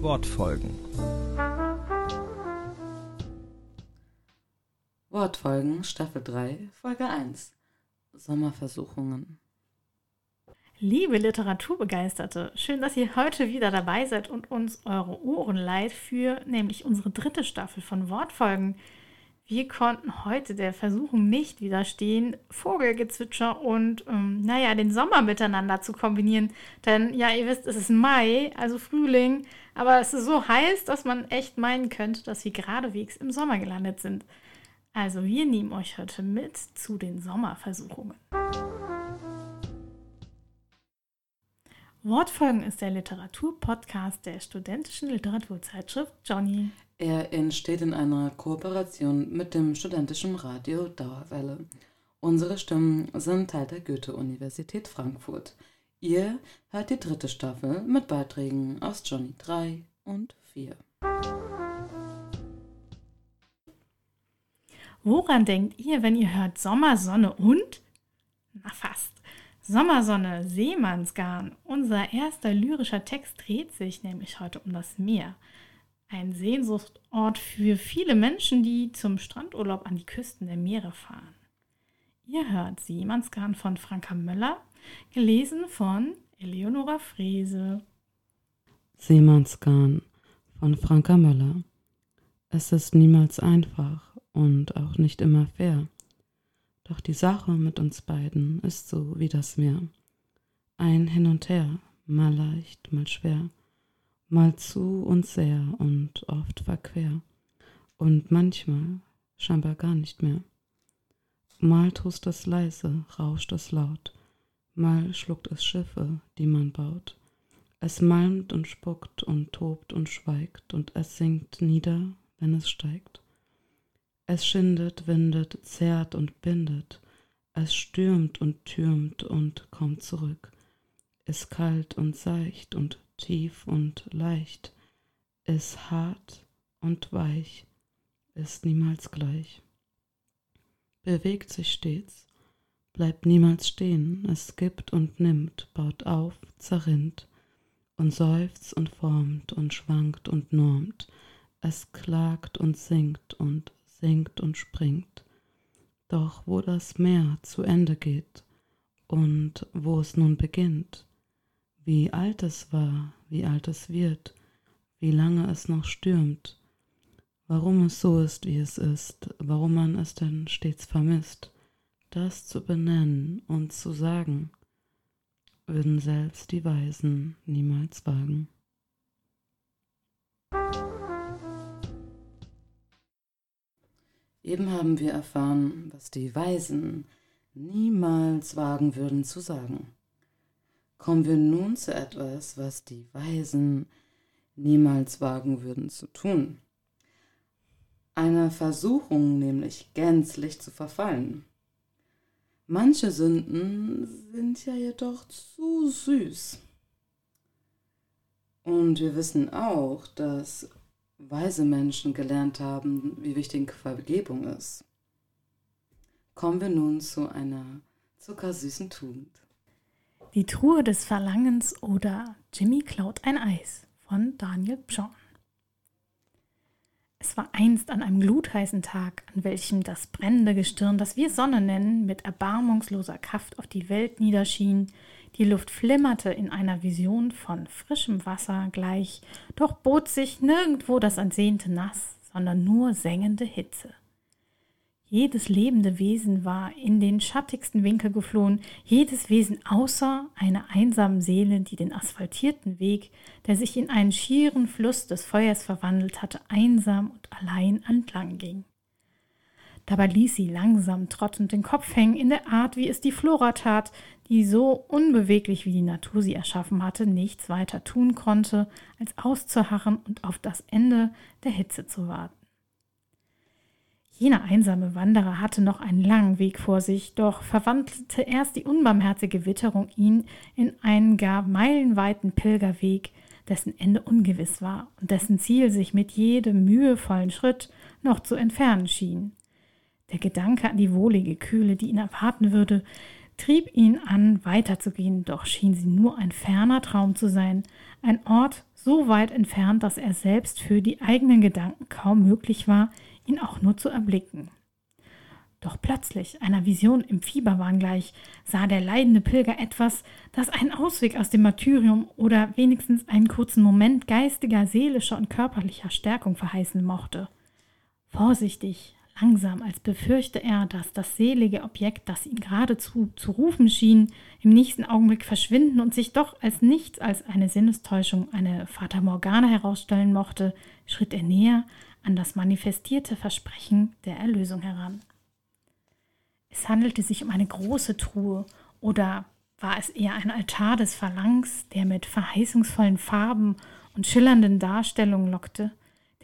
Wortfolgen. Wortfolgen Staffel 3, Folge 1. Sommerversuchungen. Liebe Literaturbegeisterte, schön, dass ihr heute wieder dabei seid und uns eure Ohren leiht für nämlich unsere dritte Staffel von Wortfolgen. Wir konnten heute der Versuchung nicht widerstehen, Vogelgezwitscher und, ähm, naja, den Sommer miteinander zu kombinieren. Denn, ja, ihr wisst, es ist Mai, also Frühling, aber es ist so heiß, dass man echt meinen könnte, dass wir geradewegs im Sommer gelandet sind. Also, wir nehmen euch heute mit zu den Sommerversuchungen. Wortfolgen ist der Literaturpodcast der studentischen Literaturzeitschrift Johnny. Er entsteht in einer Kooperation mit dem studentischen Radio Dauerwelle. Unsere Stimmen sind Teil der Goethe-Universität Frankfurt. Ihr hört die dritte Staffel mit Beiträgen aus Johnny 3 und 4. Woran denkt ihr, wenn ihr hört Sommer, Sonne und? Na fast. Sommersonne, Seemannsgarn. Unser erster lyrischer Text dreht sich nämlich heute um das Meer. Ein Sehnsuchtsort für viele Menschen, die zum Strandurlaub an die Küsten der Meere fahren. Ihr hört Seemannsgarn von Franka Möller, gelesen von Eleonora Frese. Seemannsgarn von Franka Möller. Es ist niemals einfach und auch nicht immer fair. Doch die Sache mit uns beiden ist so wie das Meer. Ein Hin und Her, mal leicht, mal schwer mal zu und sehr und oft verquer und manchmal scheinbar gar nicht mehr. Mal tust es leise, rauscht es laut, mal schluckt es Schiffe, die man baut. Es malmt und spuckt und tobt und schweigt und es sinkt nieder, wenn es steigt. Es schindet, windet, zerrt und bindet, es stürmt und türmt und kommt zurück, ist kalt und seicht und tief und leicht, ist hart und weich, ist niemals gleich. Bewegt sich stets, bleibt niemals stehen, es gibt und nimmt, baut auf, zerrinnt und seufzt und formt und schwankt und normt, es klagt und singt und singt und springt. Doch wo das Meer zu Ende geht und wo es nun beginnt, wie alt es war, wie alt es wird, wie lange es noch stürmt, warum es so ist, wie es ist, warum man es denn stets vermisst, das zu benennen und zu sagen, würden selbst die Weisen niemals wagen. Eben haben wir erfahren, was die Weisen niemals wagen würden zu sagen. Kommen wir nun zu etwas, was die Weisen niemals wagen würden zu tun. Einer Versuchung nämlich gänzlich zu verfallen. Manche Sünden sind ja jedoch zu süß. Und wir wissen auch, dass weise Menschen gelernt haben, wie wichtig Vergebung ist. Kommen wir nun zu einer zuckersüßen Tugend. Die Truhe des Verlangens oder Jimmy klaut ein Eis von Daniel Pschorn. Es war einst an einem glutheißen Tag, an welchem das brennende Gestirn, das wir Sonne nennen, mit erbarmungsloser Kraft auf die Welt niederschien, die Luft flimmerte in einer Vision von frischem Wasser gleich, doch bot sich nirgendwo das entsehnte Nass, sondern nur sengende Hitze. Jedes lebende Wesen war in den schattigsten Winkel geflohen, jedes Wesen außer einer einsamen Seele, die den asphaltierten Weg, der sich in einen schieren Fluss des Feuers verwandelt hatte, einsam und allein entlang ging. Dabei ließ sie langsam trottend den Kopf hängen, in der Art, wie es die Flora tat, die so unbeweglich wie die Natur sie erschaffen hatte, nichts weiter tun konnte, als auszuharren und auf das Ende der Hitze zu warten. Jener einsame Wanderer hatte noch einen langen Weg vor sich, doch verwandelte erst die unbarmherzige Witterung ihn in einen gar meilenweiten Pilgerweg, dessen Ende ungewiss war und dessen Ziel sich mit jedem mühevollen Schritt noch zu entfernen schien. Der Gedanke an die wohlige Kühle, die ihn erwarten würde, trieb ihn an, weiterzugehen, doch schien sie nur ein ferner Traum zu sein, ein Ort so weit entfernt, dass er selbst für die eigenen Gedanken kaum möglich war, ihn auch nur zu erblicken. Doch plötzlich, einer Vision im Fieberwahn gleich, sah der leidende Pilger etwas, das einen Ausweg aus dem Martyrium oder wenigstens einen kurzen Moment geistiger, seelischer und körperlicher Stärkung verheißen mochte. Vorsichtig, langsam, als befürchte er, dass das selige Objekt, das ihn geradezu zu rufen schien, im nächsten Augenblick verschwinden und sich doch als nichts als eine Sinnestäuschung, eine Fata Morgana herausstellen mochte, schritt er näher an das manifestierte Versprechen der Erlösung heran. Es handelte sich um eine große Truhe oder war es eher ein Altar des Verlangs, der mit verheißungsvollen Farben und schillernden Darstellungen lockte,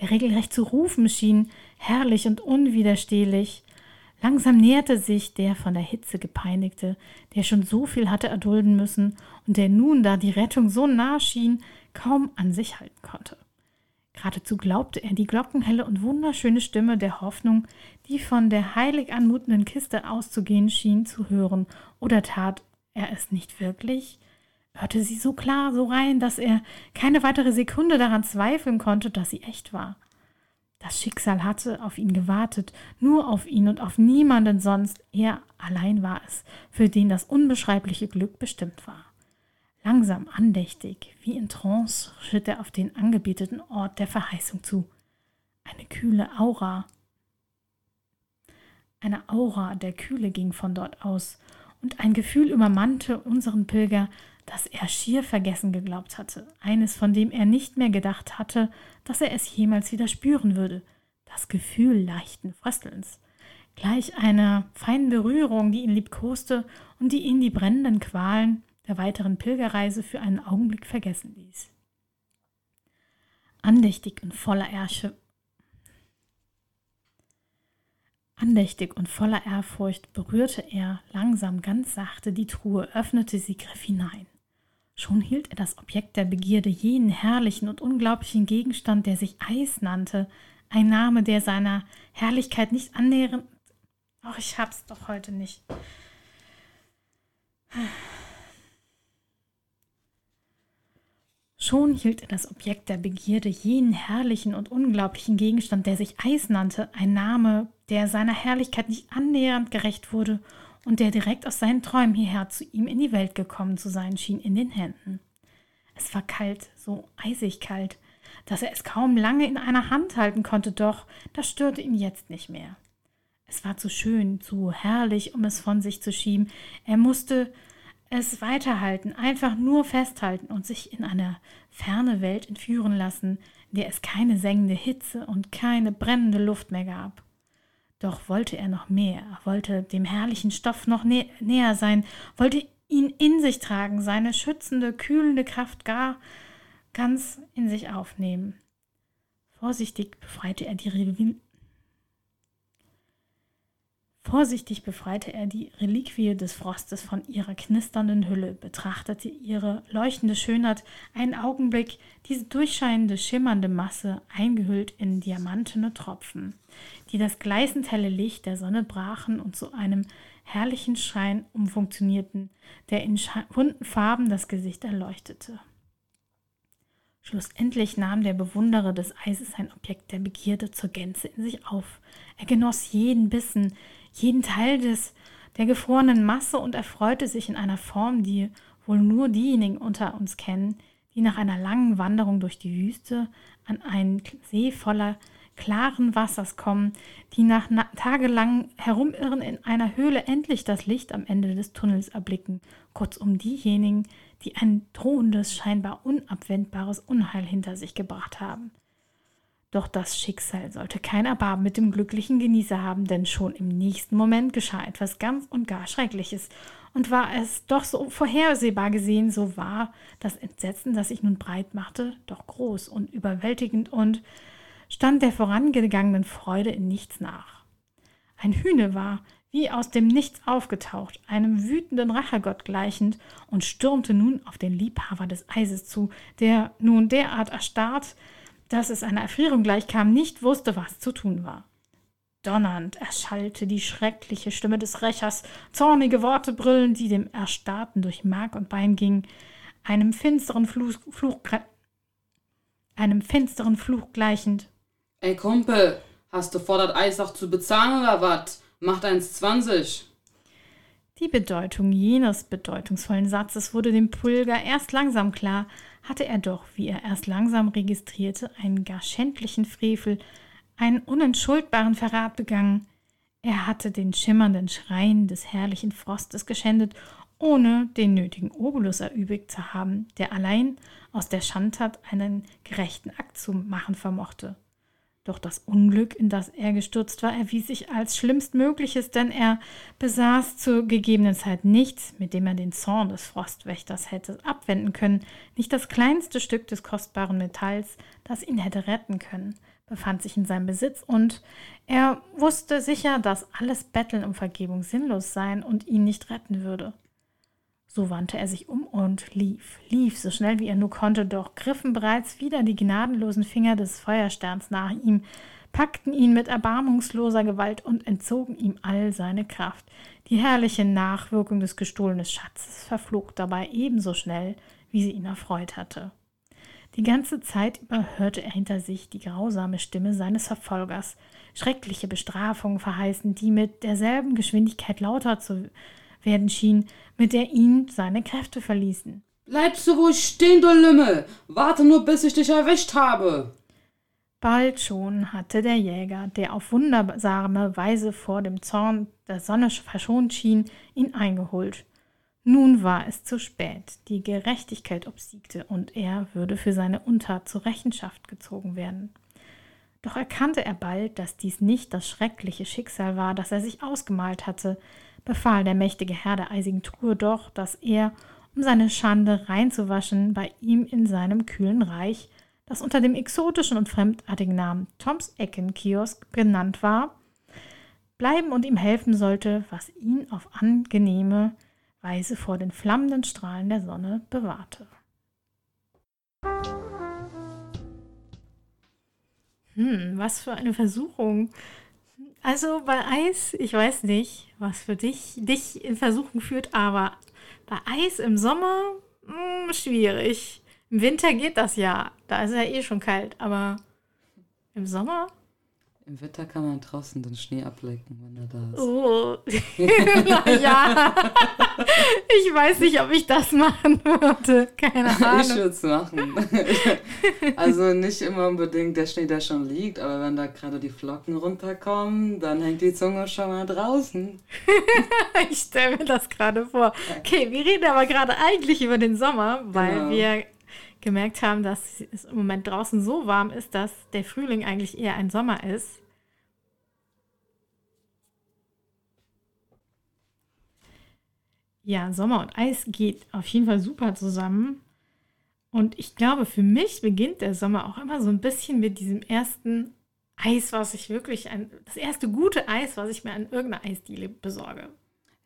der regelrecht zu rufen schien, herrlich und unwiderstehlich. Langsam näherte sich der von der Hitze gepeinigte, der schon so viel hatte erdulden müssen und der nun, da die Rettung so nah schien, kaum an sich halten konnte. Geradezu glaubte er, die glockenhelle und wunderschöne Stimme der Hoffnung, die von der heilig anmutenden Kiste auszugehen schien, zu hören, oder tat er es nicht wirklich? Hörte sie so klar, so rein, dass er keine weitere Sekunde daran zweifeln konnte, dass sie echt war. Das Schicksal hatte auf ihn gewartet, nur auf ihn und auf niemanden sonst. Er allein war es, für den das unbeschreibliche Glück bestimmt war. Langsam, andächtig, wie in Trance, schritt er auf den angebeteten Ort der Verheißung zu. Eine kühle Aura. Eine Aura der Kühle ging von dort aus, und ein Gefühl übermannte unseren Pilger, das er schier vergessen geglaubt hatte, eines, von dem er nicht mehr gedacht hatte, dass er es jemals wieder spüren würde, das Gefühl leichten Fröstelns, gleich einer feinen Berührung, die ihn liebkoste und die ihn die brennenden Qualen der weiteren Pilgerreise für einen Augenblick vergessen ließ. Andächtig und voller Ersche Andächtig und voller Ehrfurcht berührte er langsam ganz sachte die Truhe, öffnete sie, griff hinein. Schon hielt er das Objekt der Begierde, jenen herrlichen und unglaublichen Gegenstand, der sich Eis nannte, ein Name, der seiner Herrlichkeit nicht annähernd. Ach, ich hab's doch heute nicht. Schon hielt er das Objekt der Begierde, jenen herrlichen und unglaublichen Gegenstand, der sich Eis nannte, ein Name, der seiner Herrlichkeit nicht annähernd gerecht wurde und der direkt aus seinen Träumen hierher zu ihm in die Welt gekommen zu sein schien, in den Händen. Es war kalt, so eisig kalt, dass er es kaum lange in einer Hand halten konnte, doch das störte ihn jetzt nicht mehr. Es war zu schön, zu herrlich, um es von sich zu schieben. Er musste es weiterhalten, einfach nur festhalten und sich in eine ferne Welt entführen lassen, in der es keine sengende Hitze und keine brennende Luft mehr gab. Doch wollte er noch mehr, wollte dem herrlichen Stoff noch nä näher sein, wollte ihn in sich tragen, seine schützende, kühlende Kraft gar ganz in sich aufnehmen. Vorsichtig befreite er die Vorsichtig befreite er die Reliquie des Frostes von ihrer knisternden Hülle, betrachtete ihre leuchtende Schönheit einen Augenblick, diese durchscheinende, schimmernde Masse, eingehüllt in diamantene Tropfen, die das gleißend helle Licht der Sonne brachen und zu einem herrlichen Schein umfunktionierten, der in bunten Farben das Gesicht erleuchtete. Schlussendlich nahm der Bewunderer des Eises sein Objekt der Begierde zur Gänze in sich auf. Er genoss jeden Bissen, jeden Teil des, der gefrorenen Masse und erfreute sich in einer Form, die wohl nur diejenigen unter uns kennen, die nach einer langen Wanderung durch die Wüste an einen See voller klaren Wassers kommen, die nach tagelang Herumirren in einer Höhle endlich das Licht am Ende des Tunnels erblicken, kurzum diejenigen, die ein drohendes, scheinbar unabwendbares Unheil hinter sich gebracht haben. Doch das Schicksal sollte kein Erbarmen mit dem glücklichen Genießer haben, denn schon im nächsten Moment geschah etwas ganz und gar Schreckliches. Und war es doch so vorhersehbar gesehen, so war das Entsetzen, das sich nun breit machte, doch groß und überwältigend und stand der vorangegangenen Freude in nichts nach. Ein Hühne war, wie aus dem Nichts aufgetaucht, einem wütenden Rachegott gleichend, und stürmte nun auf den Liebhaber des Eises zu, der nun derart erstarrt, dass es einer Erfrierung gleichkam, nicht wusste, was zu tun war. Donnernd erschallte die schreckliche Stimme des Rächers, zornige Worte brüllen, die dem Erstarrten durch Mark und Bein gingen, einem finsteren Fluch, Fluch einem finsteren Fluch gleichend. Ey Kumpel, hast du das Eis auch zu bezahlen oder was? Macht 1,20. Die Bedeutung jenes bedeutungsvollen Satzes wurde dem Pulger erst langsam klar, hatte er doch, wie er erst langsam registrierte, einen gar schändlichen Frevel, einen unentschuldbaren Verrat begangen. Er hatte den schimmernden Schrein des herrlichen Frostes geschändet, ohne den nötigen Obolus erübrigt zu haben, der allein aus der Schandtat einen gerechten Akt zu machen vermochte. Doch das Unglück, in das er gestürzt war, erwies sich als schlimmstmögliches, denn er besaß zur gegebenen Zeit nichts, mit dem er den Zorn des Frostwächters hätte abwenden können, nicht das kleinste Stück des kostbaren Metalls, das ihn hätte retten können, befand sich in seinem Besitz, und er wusste sicher, dass alles Betteln um Vergebung sinnlos sein und ihn nicht retten würde. So wandte er sich um und lief, lief so schnell wie er nur konnte, doch griffen bereits wieder die gnadenlosen Finger des Feuersterns nach ihm, packten ihn mit erbarmungsloser Gewalt und entzogen ihm all seine Kraft. Die herrliche Nachwirkung des gestohlenen Schatzes verflog dabei ebenso schnell, wie sie ihn erfreut hatte. Die ganze Zeit über hörte er hinter sich die grausame Stimme seines Verfolgers, schreckliche Bestrafungen verheißen, die mit derselben Geschwindigkeit lauter zu werden schien, mit der ihn seine Kräfte verließen. Bleibst du wohl stehen, du Lümmel! Warte nur, bis ich dich erwischt habe! Bald schon hatte der Jäger, der auf wundersame Weise vor dem Zorn der Sonne verschont schien, ihn eingeholt. Nun war es zu spät. Die Gerechtigkeit obsiegte und er würde für seine Untat zur Rechenschaft gezogen werden. Doch erkannte er bald, dass dies nicht das schreckliche Schicksal war, das er sich ausgemalt hatte, befahl der mächtige Herr der eisigen Truhe doch, dass er, um seine Schande reinzuwaschen, bei ihm in seinem kühlen Reich, das unter dem exotischen und fremdartigen Namen Toms Ecken Kiosk genannt war, bleiben und ihm helfen sollte, was ihn auf angenehme Weise vor den flammenden Strahlen der Sonne bewahrte. Hm, was für eine Versuchung. Also bei Eis, ich weiß nicht, was für dich dich in Versuchung führt, aber bei Eis im Sommer mh, hm, schwierig. Im Winter geht das ja, da ist ja eh schon kalt, aber im Sommer im Winter kann man draußen den Schnee ablecken, wenn er da ist. Oh, ja. Ich weiß nicht, ob ich das machen würde. Keine Ahnung. Ich würde es machen. Also nicht immer unbedingt der Schnee, der schon liegt, aber wenn da gerade die Flocken runterkommen, dann hängt die Zunge schon mal draußen. Ich stelle mir das gerade vor. Okay, wir reden aber gerade eigentlich über den Sommer, weil genau. wir gemerkt haben, dass es im Moment draußen so warm ist, dass der Frühling eigentlich eher ein Sommer ist. Ja, Sommer und Eis geht auf jeden Fall super zusammen. Und ich glaube, für mich beginnt der Sommer auch immer so ein bisschen mit diesem ersten Eis, was ich wirklich, ein, das erste gute Eis, was ich mir an irgendeiner Eisdiele besorge.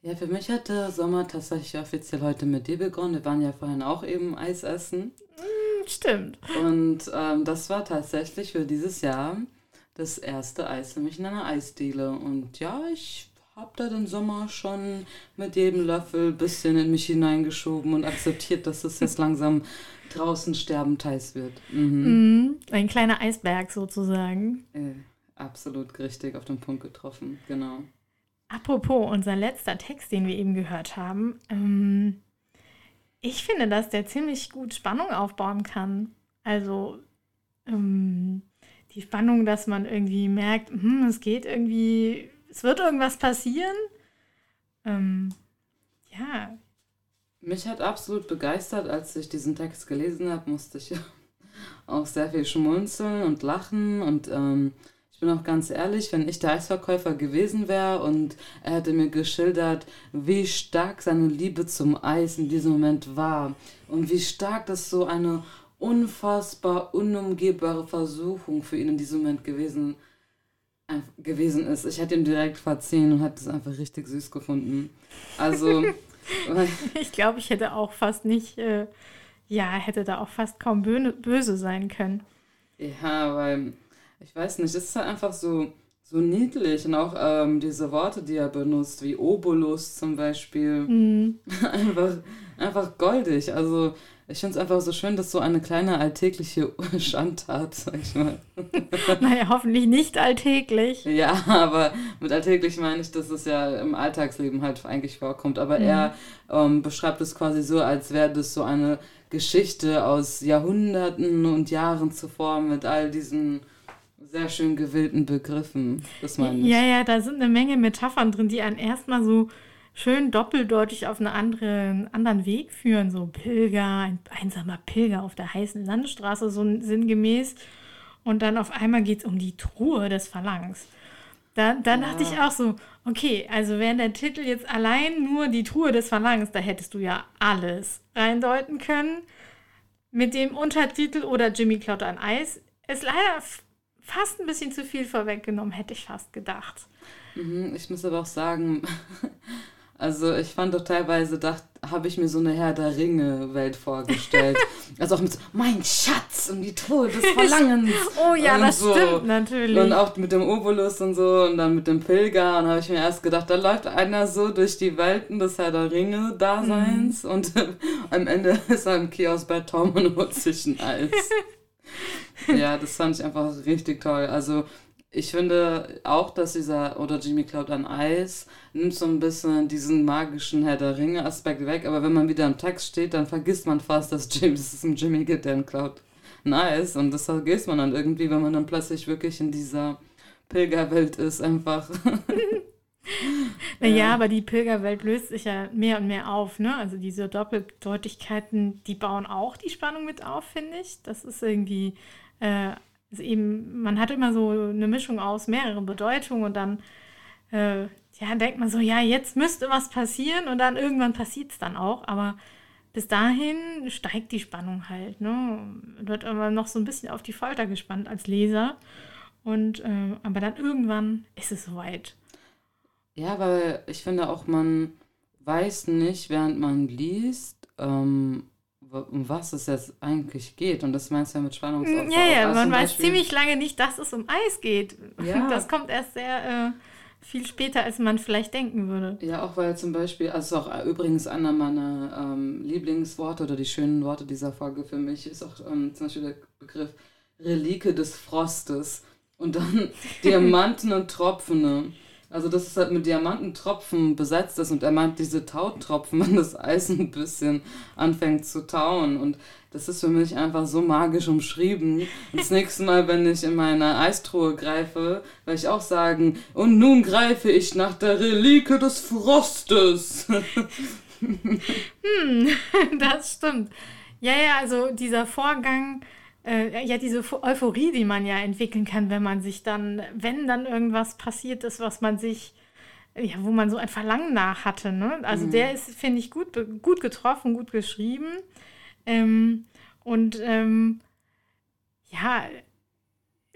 Ja, für mich hat der Sommer tatsächlich offiziell heute mit dir begonnen. Wir waren ja vorhin auch eben Eis essen. Mm, stimmt. Und ähm, das war tatsächlich für dieses Jahr das erste Eis für mich in einer Eisdiele. Und ja, ich habe da den Sommer schon mit jedem Löffel ein bisschen in mich hineingeschoben und akzeptiert, dass es jetzt langsam draußen sterbend heiß wird. Mhm. Mm, ein kleiner Eisberg sozusagen. Äh, absolut richtig auf den Punkt getroffen, genau. Apropos unser letzter Text, den wir eben gehört haben. Ähm, ich finde, dass der ziemlich gut Spannung aufbauen kann. Also ähm, die Spannung, dass man irgendwie merkt, hm, es geht irgendwie, es wird irgendwas passieren. Ähm, ja. Mich hat absolut begeistert, als ich diesen Text gelesen habe, musste ich auch sehr viel schmunzeln und lachen und ähm, ich bin auch ganz ehrlich, wenn ich der Eisverkäufer gewesen wäre und er hätte mir geschildert, wie stark seine Liebe zum Eis in diesem Moment war und wie stark das so eine unfassbar unumgehbare Versuchung für ihn in diesem Moment gewesen, äh, gewesen ist. Ich hätte ihm direkt verziehen und hätte es einfach richtig süß gefunden. Also. ich glaube, ich hätte auch fast nicht, äh, ja, hätte da auch fast kaum böse sein können. Ja, weil ich weiß nicht, es ist halt einfach so, so niedlich. Und auch ähm, diese Worte, die er benutzt, wie Obolus zum Beispiel. Mhm. einfach, einfach goldig. Also ich finde es einfach so schön, dass so eine kleine alltägliche Schandtat, sag ich mal. naja, hoffentlich nicht alltäglich. Ja, aber mit alltäglich meine ich, dass es ja im Alltagsleben halt eigentlich vorkommt. Aber mhm. er ähm, beschreibt es quasi so, als wäre das so eine Geschichte aus Jahrhunderten und Jahren zuvor mit all diesen sehr schön gewillten Begriffen. Das meine ich. Ja, ja, da sind eine Menge Metaphern drin, die einen erstmal so schön doppeldeutig auf einen anderen, anderen Weg führen. So Pilger, ein einsamer Pilger auf der heißen Landstraße, so sinngemäß. Und dann auf einmal geht es um die Truhe des Verlangens. Da, da ja. dachte ich auch so, okay, also wäre der Titel jetzt allein nur die Truhe des Verlangens, da hättest du ja alles reindeuten können. Mit dem Untertitel oder Jimmy klaut ein Eis ist leider fast ein bisschen zu viel vorweggenommen, hätte ich fast gedacht. Mhm, ich muss aber auch sagen, Also ich fand doch teilweise, habe ich mir so eine Herr der Ringe-Welt vorgestellt. also auch mit so, mein Schatz und die Truhe des Verlangens. oh ja, das so. stimmt natürlich. Und auch mit dem Obolus und so und dann mit dem Pilger. Und habe ich mir erst gedacht, da läuft einer so durch die Welten des Herr der Ringe-Daseins mhm. und am Ende ist er im Kiosk bei Tom und holt sich ein Eis. ja, das fand ich einfach richtig toll. Also ich finde auch, dass dieser, oder Jimmy klaut ein Eis, nimmt so ein bisschen diesen magischen Herr der Ringe Aspekt weg, aber wenn man wieder im Text steht, dann vergisst man fast, dass James es um Jimmy geht, der klaut ein Eis und das vergisst man dann irgendwie, wenn man dann plötzlich wirklich in dieser Pilgerwelt ist, einfach. naja, ja. aber die Pilgerwelt löst sich ja mehr und mehr auf, ne? Also diese Doppeldeutigkeiten, die bauen auch die Spannung mit auf, finde ich. Das ist irgendwie äh, also eben, man hat immer so eine Mischung aus mehreren Bedeutungen und dann äh, ja, denkt man so, ja, jetzt müsste was passieren und dann irgendwann passiert es dann auch, aber bis dahin steigt die Spannung halt, ne? Wird aber noch so ein bisschen auf die Folter gespannt als Leser. Und äh, aber dann irgendwann ist es soweit. Ja, weil ich finde auch, man weiß nicht, während man liest, ähm, um was es jetzt eigentlich geht. Und das meinst du ja mit Spannungsaufbau. Ja, ja, man weiß Beispiel... ziemlich lange nicht, dass es um Eis geht. Ja. Das kommt erst sehr äh, viel später, als man vielleicht denken würde. Ja, auch weil zum Beispiel, also auch übrigens einer meiner ähm, Lieblingsworte oder die schönen Worte dieser Folge für mich ist auch ähm, zum Beispiel der Begriff Relike des Frostes und dann Diamanten und Tropfene. Also, dass es halt mit Diamantentropfen besetzt ist und er meint diese Tautropfen, wenn das Eis ein bisschen anfängt zu tauen. Und das ist für mich einfach so magisch umschrieben. Und das nächste Mal, wenn ich in meine Eistruhe greife, werde ich auch sagen, und nun greife ich nach der Relike des Frostes. hm, das stimmt. Ja, ja, also dieser Vorgang äh, ja, diese Euphorie, die man ja entwickeln kann, wenn man sich dann, wenn dann irgendwas passiert ist, was man sich, ja, wo man so ein Verlangen nach hatte. Ne? Also mhm. der ist, finde ich, gut, gut getroffen, gut geschrieben. Ähm, und ähm, ja,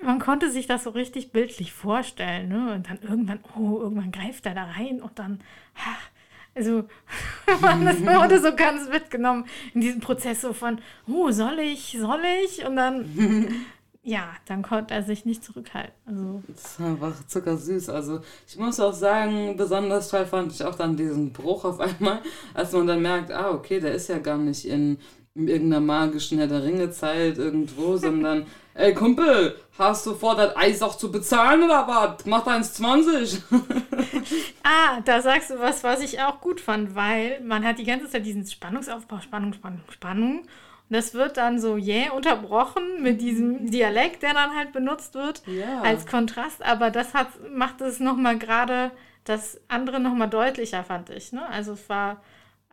man konnte sich das so richtig bildlich vorstellen. Ne? Und dann irgendwann, oh, irgendwann greift er da rein und dann, ach, also man wurde so ganz mitgenommen in diesem Prozess so von, oh, soll ich, soll ich? Und dann, ja, dann konnte er sich nicht zurückhalten. Also. Das einfach zuckersüß. Also ich muss auch sagen, besonders toll fand ich auch dann diesen Bruch auf einmal, als man dann merkt, ah, okay, der ist ja gar nicht in in irgendeiner magischen Herr der Ringe-Zeit irgendwo, sondern, ey Kumpel, hast du vor, das Eis auch zu bezahlen oder was? Mach 1,20. ah, da sagst du was, was ich auch gut fand, weil man hat die ganze Zeit diesen Spannungsaufbau, Spannung, Spannung, Spannung. Und das wird dann so jäh yeah, unterbrochen mit diesem Dialekt, der dann halt benutzt wird ja. als Kontrast. Aber das hat, macht es nochmal gerade das andere nochmal deutlicher, fand ich. Ne? Also es war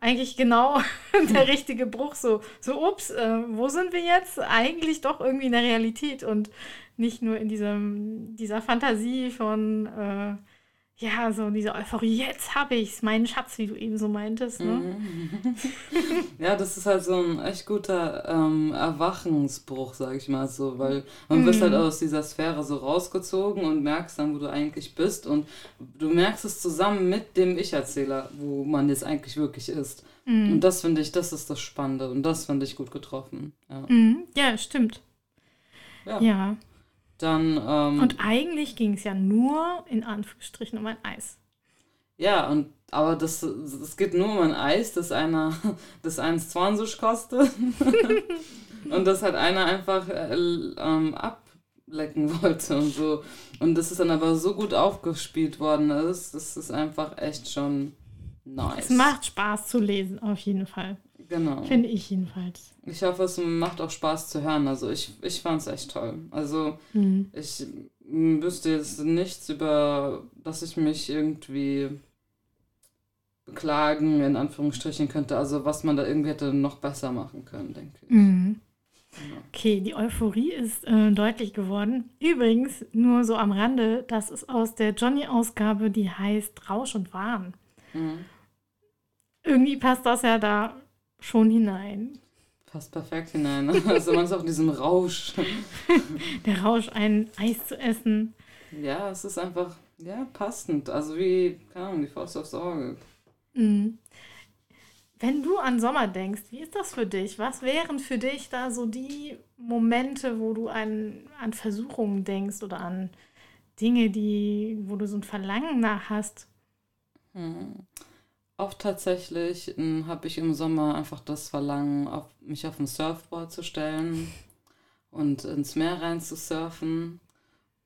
eigentlich genau der richtige Bruch. So, so ups, äh, wo sind wir jetzt? Eigentlich doch irgendwie in der Realität und nicht nur in diesem, dieser Fantasie von, äh, ja, so diese Euphorie, jetzt habe ich es, meinen Schatz, wie du eben so meintest. Ne? Mhm. ja, das ist halt so ein echt guter ähm, Erwachensbruch, sag ich mal so, weil man mhm. wird halt aus dieser Sphäre so rausgezogen und merkst dann, wo du eigentlich bist und du merkst es zusammen mit dem Ich-Erzähler, wo man jetzt eigentlich wirklich ist. Mhm. Und das finde ich, das ist das Spannende und das finde ich gut getroffen. Ja, mhm. ja stimmt. ja. ja. Dann. Ähm, Und eigentlich ging es ja nur in Anführungsstrichen um ein Eis. Ja, und aber das, es geht nur um ein Eis, das einer das 1,20 kostet. und das hat einer einfach äh, ähm, ablecken wollte und so. Und das ist dann aber so gut aufgespielt worden. Das, das ist einfach echt schon nice. Es macht Spaß zu lesen, auf jeden Fall. Genau. Finde ich jedenfalls. Ich hoffe, es macht auch Spaß zu hören. Also ich, ich fand es echt toll. Also Mhm. ich wüsste jetzt nichts über, dass ich mich irgendwie beklagen, in Anführungsstrichen könnte. Also was man da irgendwie hätte noch besser machen können, denke ich. Mhm. Ja. Okay, die Euphorie ist äh, deutlich geworden. Übrigens, nur so am Rande, das ist aus der Johnny-Ausgabe, die heißt Rausch und Wahn. Mhm. Irgendwie passt das ja da schon hinein. Passt perfekt hinein. ne? Also man ist auch in diesem Rausch. Der Rausch, ein Eis zu essen. Ja, es ist einfach, ja, passend. Also wie, keine Ahnung, die Faust aufs Auge. Mhm. Wenn du an Sommer denkst, wie ist das für dich? Was wären für dich da so die Momente, wo du an, an Versuchungen denkst oder an Dinge, die, wo du so ein Verlangen nach hast? Hm. Oft tatsächlich habe ich im Sommer einfach das Verlangen, auf, mich auf ein Surfboard zu stellen und ins Meer rein zu surfen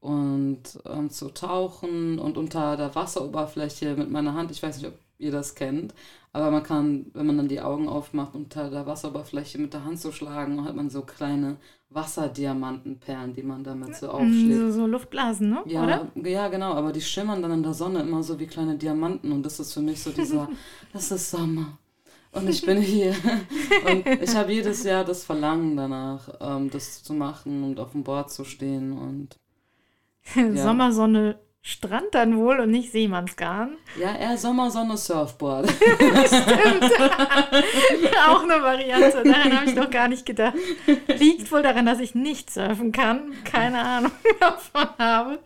und ähm, zu tauchen und unter der Wasseroberfläche mit meiner Hand, ich weiß nicht, ob ihr das kennt, aber man kann, wenn man dann die Augen aufmacht, unter der Wasseroberfläche mit der Hand zu schlagen, hat man so kleine Wasserdiamantenperlen, die man damit so Mm, aufschlägt. So, so Luftblasen, ne? Ja, Oder? ja, genau, aber die schimmern dann in der Sonne immer so wie kleine Diamanten und das ist für mich so dieser, das ist Sommer. Und ich bin hier. Und ich habe jedes Jahr das Verlangen danach, ähm, das zu machen und auf dem Board zu stehen. Und Sommersonne, Strand dann wohl und nicht Seemannsgarn. ja, eher Sommer, Sonne, Surfboard. Auch eine Variante. Daran habe ich noch gar nicht gedacht. Liegt wohl daran, dass ich nicht surfen kann. Keine Ahnung davon habe.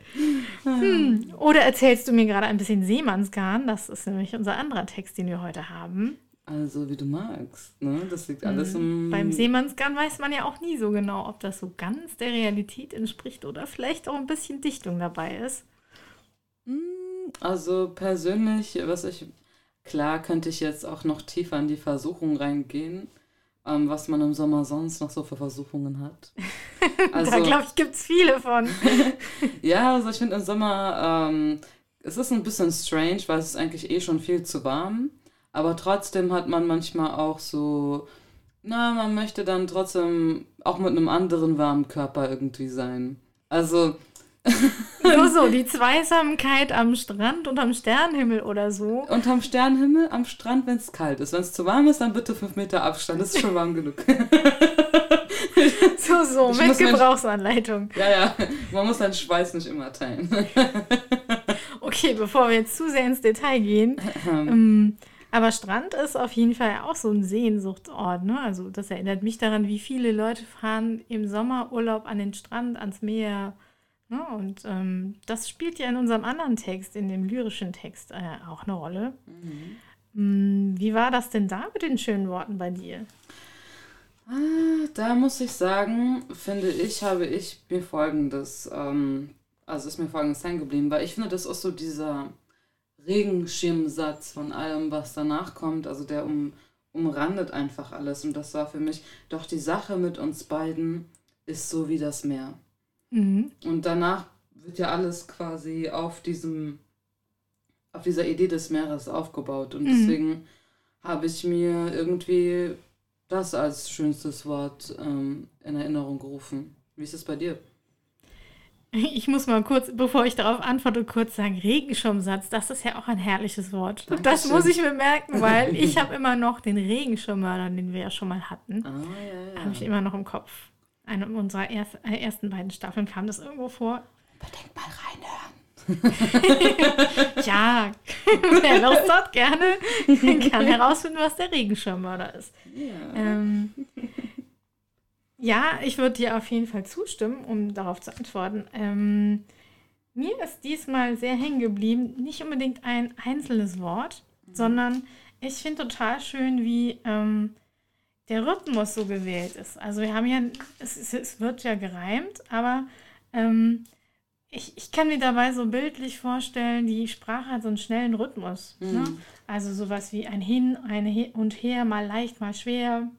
Hm. Oder erzählst du mir gerade ein bisschen Seemannsgarn? Das ist nämlich unser anderer Text, den wir heute haben. Also wie du magst. Ne? Das liegt alles im. Beim Seemannsgarn weiß man ja auch nie so genau, ob das so ganz der Realität entspricht oder vielleicht auch ein bisschen Dichtung dabei ist. Also persönlich, was ich. Klar könnte ich jetzt auch noch tiefer in die Versuchung reingehen, ähm, was man im Sommer sonst noch so für Versuchungen hat. Also, da glaube ich, gibt es viele von. Ja, also ich finde im Sommer, ähm, es ist ein bisschen strange, weil es ist eigentlich eh schon viel zu warm. Aber trotzdem hat man manchmal auch so, na, man möchte dann trotzdem auch mit einem anderen warmen Körper irgendwie sein. Also, Nur so, die Zweisamkeit am Strand und am Sternenhimmel oder so. unterm Sternenhimmel, am Strand, wenn es kalt ist. Wenn es zu warm ist, dann bitte fünf Meter Abstand. Das ist schon warm genug. So, so, Ich mit Gebrauchsanleitung. ja, ja, man muss seinen Schweiß nicht immer teilen. Okay, bevor wir jetzt zu sehr ins Detail gehen. ähm, aber Strand ist auf jeden Fall auch so ein Sehnsuchtsort. Ne? Also das erinnert mich daran, wie viele Leute fahren im Sommerurlaub an den Strand, ans Meer. Ne? Und ähm, das spielt ja in unserem anderen Text, in dem lyrischen Text, äh, auch eine Rolle. Mm, Wie war das denn da mit den schönen Worten bei dir? Da muss ich sagen, finde ich, habe ich mir folgendes, ähm, also ist mir folgendes hängen geblieben, weil ich finde, das ist so dieser Regenschirmsatz von allem, was danach kommt, also der um, umrandet einfach alles. Und das war für mich, doch die Sache mit uns beiden ist so wie das Meer. Mhm. Und danach wird ja alles quasi auf diesem, auf dieser Idee des Meeres aufgebaut. Und Mhm. deswegen habe ich mir irgendwie das als schönstes Wort ähm, in Erinnerung gerufen. Wie ist es bei dir? Ich muss mal kurz, bevor ich darauf antworte, kurz sagen, Regenschirmsatz, das ist ja auch ein herrliches Wort. Das Dankeschön. muss ich mir merken, weil ich habe immer noch den Regenschirmmörder, den wir ja schon mal hatten, Ah, ja, habe ich ja. immer noch im Kopf. Eine unserer erst, äh, ersten beiden Staffeln kam das irgendwo vor. Unbedingt mal reinhören. Ja, wer Lust hat, gerne kann herausfinden, was der Regenschirmmörder ist. Ja. Ähm, ja, ich würde dir auf jeden Fall zustimmen, um darauf zu antworten. Ähm, mir ist diesmal sehr hängen geblieben, nicht unbedingt ein einzelnes Wort, sondern ich finde total schön, wie ähm, der Rhythmus so gewählt ist. Also wir haben ja, es, es wird ja gereimt, aber Ähm, ich, ich kann mir dabei so bildlich vorstellen, die Sprache hat so einen schnellen Rhythmus. Ne? Mhm. Ne? Also sowas wie ein Hin, ein He und Her, mal leicht, mal schwer,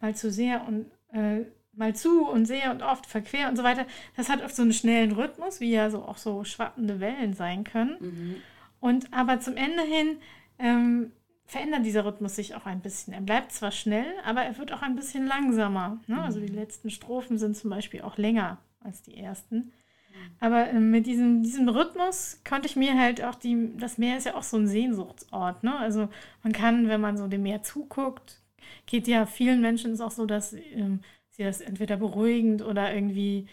mal zu sehr und äh, mal zu und sehr und oft verquer und so weiter. Das hat oft so einen schnellen Rhythmus, wie ja so auch so schwappende Wellen sein können. Mhm. Und aber zum Ende hin ähm, verändert dieser Rhythmus sich auch ein bisschen. Er bleibt zwar schnell, aber er wird auch ein bisschen langsamer. Ne? Also die mhm. letzten Strophen sind zum Beispiel auch länger als die ersten. Aber äh, mit diesem, diesem Rhythmus konnte ich mir halt auch die, das Meer ist ja auch so ein Sehnsuchtsort, ne? Also man kann, wenn man so dem Meer zuguckt, geht ja vielen Menschen ist auch so, dass ähm, sie das entweder beruhigend oder irgendwie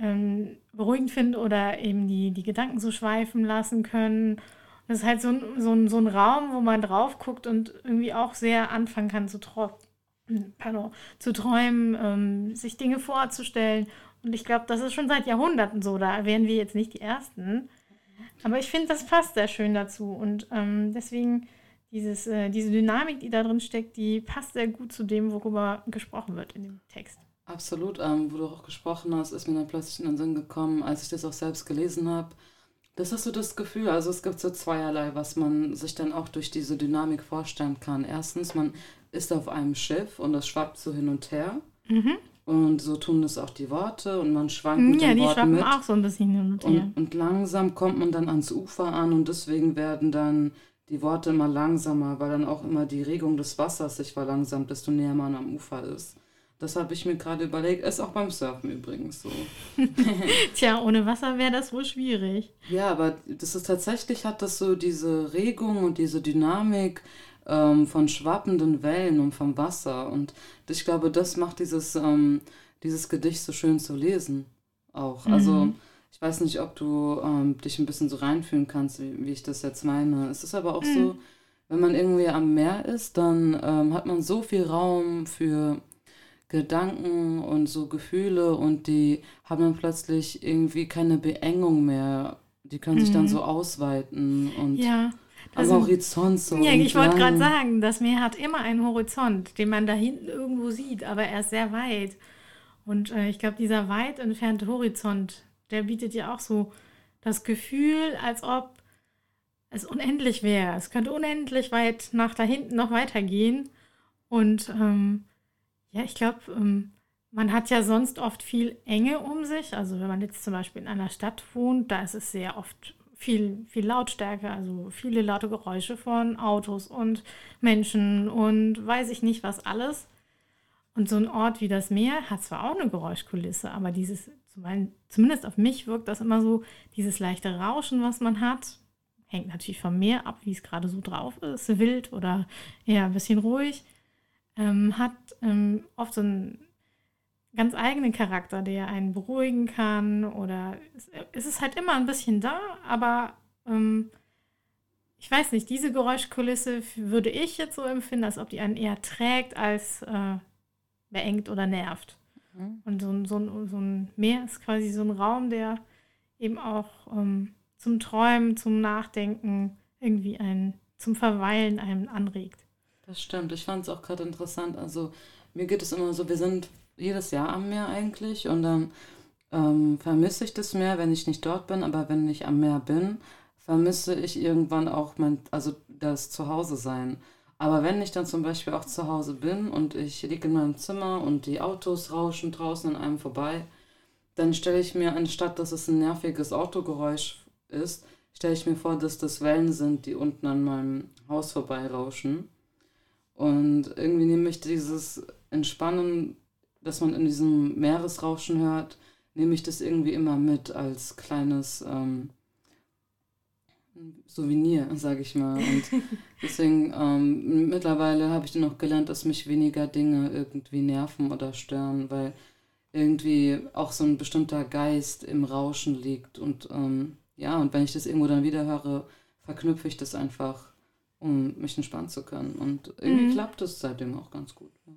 ähm, beruhigend finden oder eben die, die Gedanken so schweifen lassen können. Das ist halt so ein, so, ein, so ein Raum, wo man drauf guckt und irgendwie auch sehr anfangen kann zu, pardon, zu träumen, ähm, sich Dinge vorzustellen und ich glaube, das ist schon seit Jahrhunderten so. Da wären wir jetzt nicht die Ersten. Aber ich finde, das passt sehr schön dazu. Und ähm, deswegen dieses, äh, diese Dynamik, die da drin steckt, die passt sehr gut zu dem, worüber gesprochen wird in dem Text. Absolut. Ähm, wo du auch gesprochen hast, ist mir dann plötzlich in den Sinn gekommen, als ich das auch selbst gelesen habe. Das ist so das Gefühl. Also es gibt so zweierlei, was man sich dann auch durch diese Dynamik vorstellen kann. Erstens, man ist auf einem Schiff und das schwappt so hin und her. Mhm. Und so tun das auch die Worte und man schwankt mit ja, den Worten mit. auch so ein bisschen hin und her. Und, und, langsam kommt man dann ans Ufer an und deswegen werden dann die Worte immer langsamer, weil dann auch immer die Regung des Wassers sich verlangsamt, desto näher man am Ufer ist. Das habe ich mir gerade überlegt. Ist auch beim Surfen übrigens so. Tja, ohne Wasser wäre das wohl schwierig. Ja, aber das ist tatsächlich, hat das so diese Regung und diese Dynamik ähm, von schwappenden Wellen und vom Wasser. Und ich glaube, das macht dieses, ähm, dieses Gedicht so schön zu lesen auch. Mhm. Also ich weiß nicht, ob du ähm, dich ein bisschen so reinfühlen kannst, wie, wie, ich das jetzt meine. Es ist aber auch mhm. so, wenn man irgendwie am Meer ist, dann ähm, hat man so viel Raum für Gedanken und so Gefühle und die haben dann plötzlich irgendwie keine Beengung mehr. Die können mhm. sich dann mhm. so ausweiten und ja. Am Horizont so. Ja, ich wollte gerade sagen, das Meer hat immer einen Horizont, den man da hinten irgendwo sieht, aber er ist sehr weit. Und äh, ich glaube, dieser weit entfernte Horizont, der bietet ja auch so das Gefühl, als ob es unendlich wäre. Es könnte unendlich weit nach da hinten noch weitergehen. Und ähm, ja, ich glaube, ähm, man hat ja sonst oft viel Enge um sich. Also wenn man jetzt zum Beispiel in einer Stadt wohnt, da ist es sehr oft viel, viel Lautstärke, also viele laute Geräusche von Autos und Menschen und weiß ich nicht was alles. Und so ein Ort wie das Meer hat zwar auch eine Geräuschkulisse, aber dieses, zumindest auf mich wirkt das immer so, dieses leichte Rauschen, was man hat, hängt natürlich vom Meer ab, wie es gerade so drauf ist, wild oder eher ein bisschen ruhig, ähm, hat ähm, oft so ein ganz eigenen Charakter, der einen beruhigen kann oder es ist halt immer ein bisschen da, aber ähm, ich weiß nicht, diese Geräuschkulisse würde ich jetzt so empfinden, als ob die einen eher trägt als äh, beengt oder nervt. Mhm. Und so ein, so, so ein Meer ist quasi so ein Raum, der eben auch ähm, zum Träumen, zum Nachdenken, irgendwie einen, zum Verweilen einem anregt. Das stimmt. Ich fand es auch gerade interessant. Also mir geht es immer so, wir sind jedes Jahr am Meer eigentlich und dann ähm, vermisse ich das Meer, wenn ich nicht dort bin, aber wenn ich am Meer bin, vermisse ich irgendwann auch mein, also das Zuhause sein. Aber wenn ich dann zum Beispiel auch zu Hause bin und ich liege in meinem Zimmer und die Autos rauschen draußen an einem vorbei, dann stelle ich mir, anstatt dass es ein nerviges Autogeräusch ist, stelle ich mir vor, dass das Wellen sind, die unten an meinem Haus vorbeirauschen. Und irgendwie nehme ich dieses Entspannen das man in diesem Meeresrauschen hört, nehme ich das irgendwie immer mit als kleines ähm, Souvenir, sage ich mal. Und deswegen ähm, mittlerweile habe ich dann auch gelernt, dass mich weniger Dinge irgendwie nerven oder stören, weil irgendwie auch so ein bestimmter Geist im Rauschen liegt. Und ähm, ja, und wenn ich das irgendwo dann wieder höre, verknüpfe ich das einfach, um mich entspannen zu können. Und irgendwie mhm. klappt das seitdem auch ganz gut. Ja.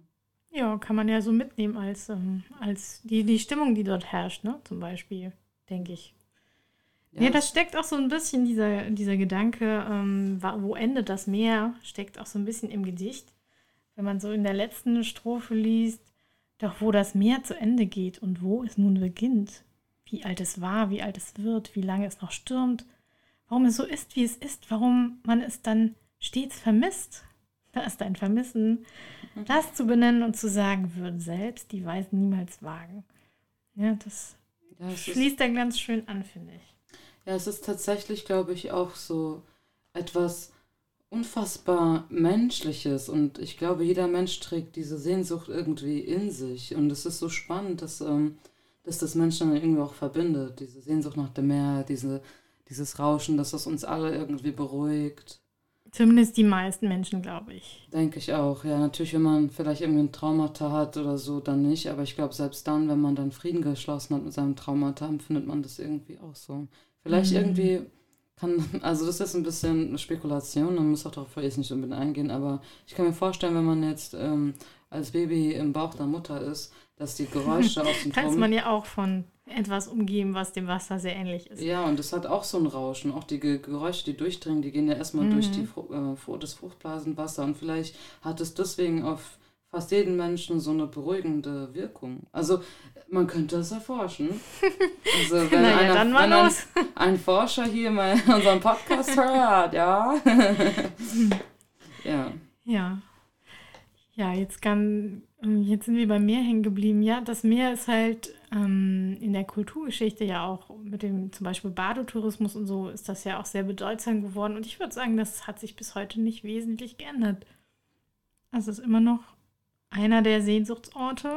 Ja, kann man ja so mitnehmen als, ähm, als die, die Stimmung, die dort herrscht, ne? Zum Beispiel, denke ich. Ja, ja das steckt auch so ein bisschen dieser, dieser Gedanke, ähm, wo endet das Meer, steckt auch so ein bisschen im Gedicht. Wenn man so in der letzten Strophe liest, doch wo das Meer zu Ende geht und wo es nun beginnt, wie alt es war, wie alt es wird, wie lange es noch stürmt, warum es so ist, wie es ist, warum man es dann stets vermisst. Da ist ein Vermissen. Mhm. Das zu benennen und zu sagen, würden selbst die Weisen niemals wagen. Ja, das ja, schließt dann ganz schön an, finde ich. Ja, es ist tatsächlich, glaube ich, auch so etwas unfassbar Menschliches und ich glaube, jeder Mensch trägt diese Sehnsucht irgendwie in sich und es ist so spannend, dass, ähm, dass das Menschen irgendwie auch verbindet, diese Sehnsucht nach dem Meer, diese, dieses Rauschen, dass das uns alle irgendwie beruhigt. Zumindest die meisten Menschen, glaube ich. Denke ich auch. Ja, natürlich, wenn man vielleicht irgendwie ein Traumata hat oder so, dann nicht. Aber ich glaube, selbst dann, wenn man dann Frieden geschlossen hat mit seinem Traumata, empfindet man das irgendwie auch so. Vielleicht mhm. irgendwie kann, also das ist ein bisschen eine Spekulation, man muss auch darauf jetzt nicht unbedingt eingehen, aber ich kann mir vorstellen, wenn man jetzt ähm, als Baby im Bauch der Mutter ist, dass die Geräusche aus dem Kann man ja auch von etwas umgeben, was dem Wasser sehr ähnlich ist. Ja, und das hat auch so ein Rauschen. Auch die Geräusche, die durchdringen, die gehen ja erstmal mhm. durch die, äh, das Fruchtblasenwasser. Und vielleicht hat es deswegen auf fast jeden Menschen so eine beruhigende Wirkung. Also man könnte es erforschen. Also wenn, naja, einer, wenn ein, ein, Forscher hier mal unseren Podcast hört, ja. ja. Ja. Ja, jetzt kann, jetzt sind wir beim Meer hängen geblieben. Ja, das Meer ist halt ähm, in der Kulturgeschichte ja auch mit dem zum Beispiel Badetourismus und so ist das ja auch sehr bedeutsam geworden. Und ich würde sagen, das hat sich bis heute nicht wesentlich geändert. Also es ist immer noch einer der Sehnsuchtsorte,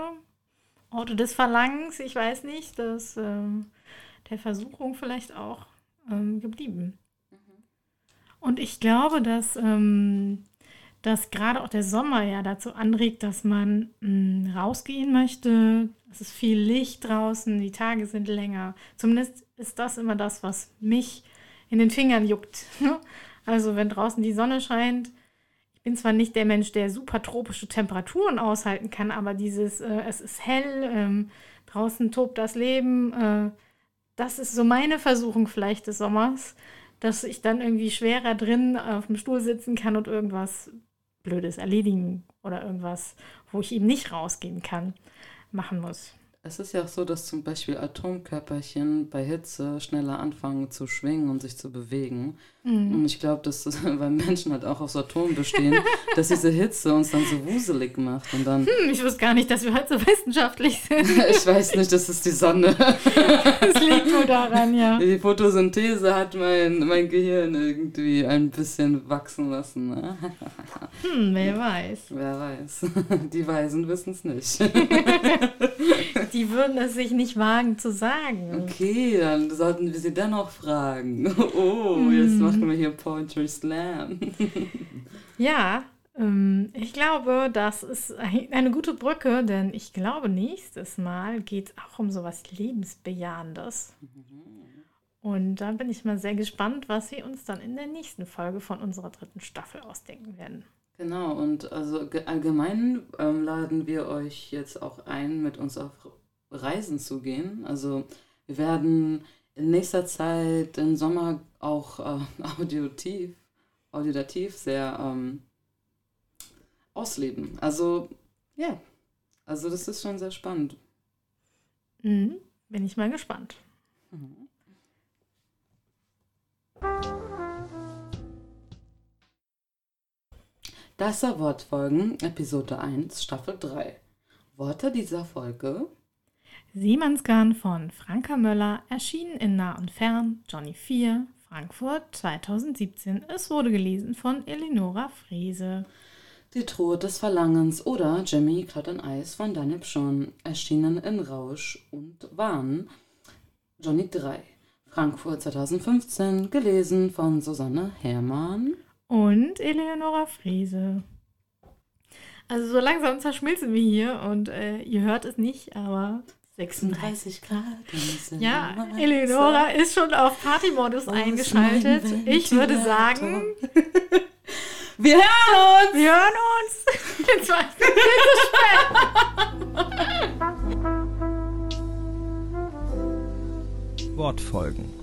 Orte des Verlangens, ich weiß nicht, das ähm, der Versuchung vielleicht auch ähm, geblieben. Mhm. Und ich glaube, dass, ähm, dass gerade auch der Sommer ja dazu anregt, dass man mh, hm, rausgehen möchte. Es ist viel Licht draußen, die Tage sind länger. Zumindest ist das immer das, was mich in den Fingern juckt. also wenn draußen die Sonne scheint, bin zwar nicht der Mensch, der super tropische Temperaturen aushalten kann, aber dieses, äh, es ist hell, ähm, draußen tobt das Leben, äh, das ist so meine Versuchung vielleicht des Sommers, dass ich dann irgendwie schwerer drin auf dem Stuhl sitzen kann und irgendwas Blödes erledigen oder irgendwas, wo ich eben nicht rausgehen kann, machen muss. Es ist ja auch so, dass zum Beispiel Atomkörperchen bei Hitze schneller anfangen zu schwingen und sich zu bewegen. Mhm. Und ich glaube, dass das, weil Menschen halt auch aus Atomen bestehen, dass diese Hitze uns dann so wuselig macht. Und dann, hm, ich wusste gar nicht, dass wir halt so wissenschaftlich sind. ich weiß nicht, das ist die Sonne. das liegt nur daran, ja. Die Photosynthese hat mein, mein Gehirn irgendwie ein bisschen wachsen lassen. Ne? hm, wer weiß. Wer weiß. Die Weisen wissen es nicht. Die würden es sich nicht wagen zu sagen. Okay, dann sollten wir sie dennoch fragen. Oh, mm. jetzt machen wir hier Poetry Slam. ja, ähm, ich glaube, das ist eine gute Brücke, denn ich glaube, nächstes Mal geht es auch um sowas Lebensbejahendes. Und da bin ich mal sehr gespannt, was wir uns dann in der nächsten Folge von unserer dritten Staffel ausdenken werden. Genau, und also allgemein ähm, laden wir euch jetzt auch ein, mit uns auf Reisen zu gehen. Also wir werden in nächster Zeit im Sommer auch äh, audiotiv, auditativ sehr ähm, ausleben. Also ja, also das ist schon sehr spannend. Mhm. Bin ich mal gespannt. Mhm. Das war Wortfolgen, Episode 1, Staffel 3. Worte dieser Folge. Seemannsgarn von Franka Möller, erschienen in Nah und Fern, Johnny 4, Frankfurt 2017. Es wurde gelesen von Eleonora Frese. Die Truhe des Verlangens oder Jimmy Cloud Eis von Daniel Schon, erschienen in Rausch und Wahn, Johnny 3. Frankfurt 2015, gelesen von Susanne Herrmann und Eleonora Friese. Also so langsam zerschmilzen wir hier und äh, ihr hört es nicht, aber 36 Grad. Ja, Eleonora ist schon auf Partymodus eingeschaltet. Ich würde sagen, wir hören uns. Wir hören uns. Jetzt war es spät. Wortfolgen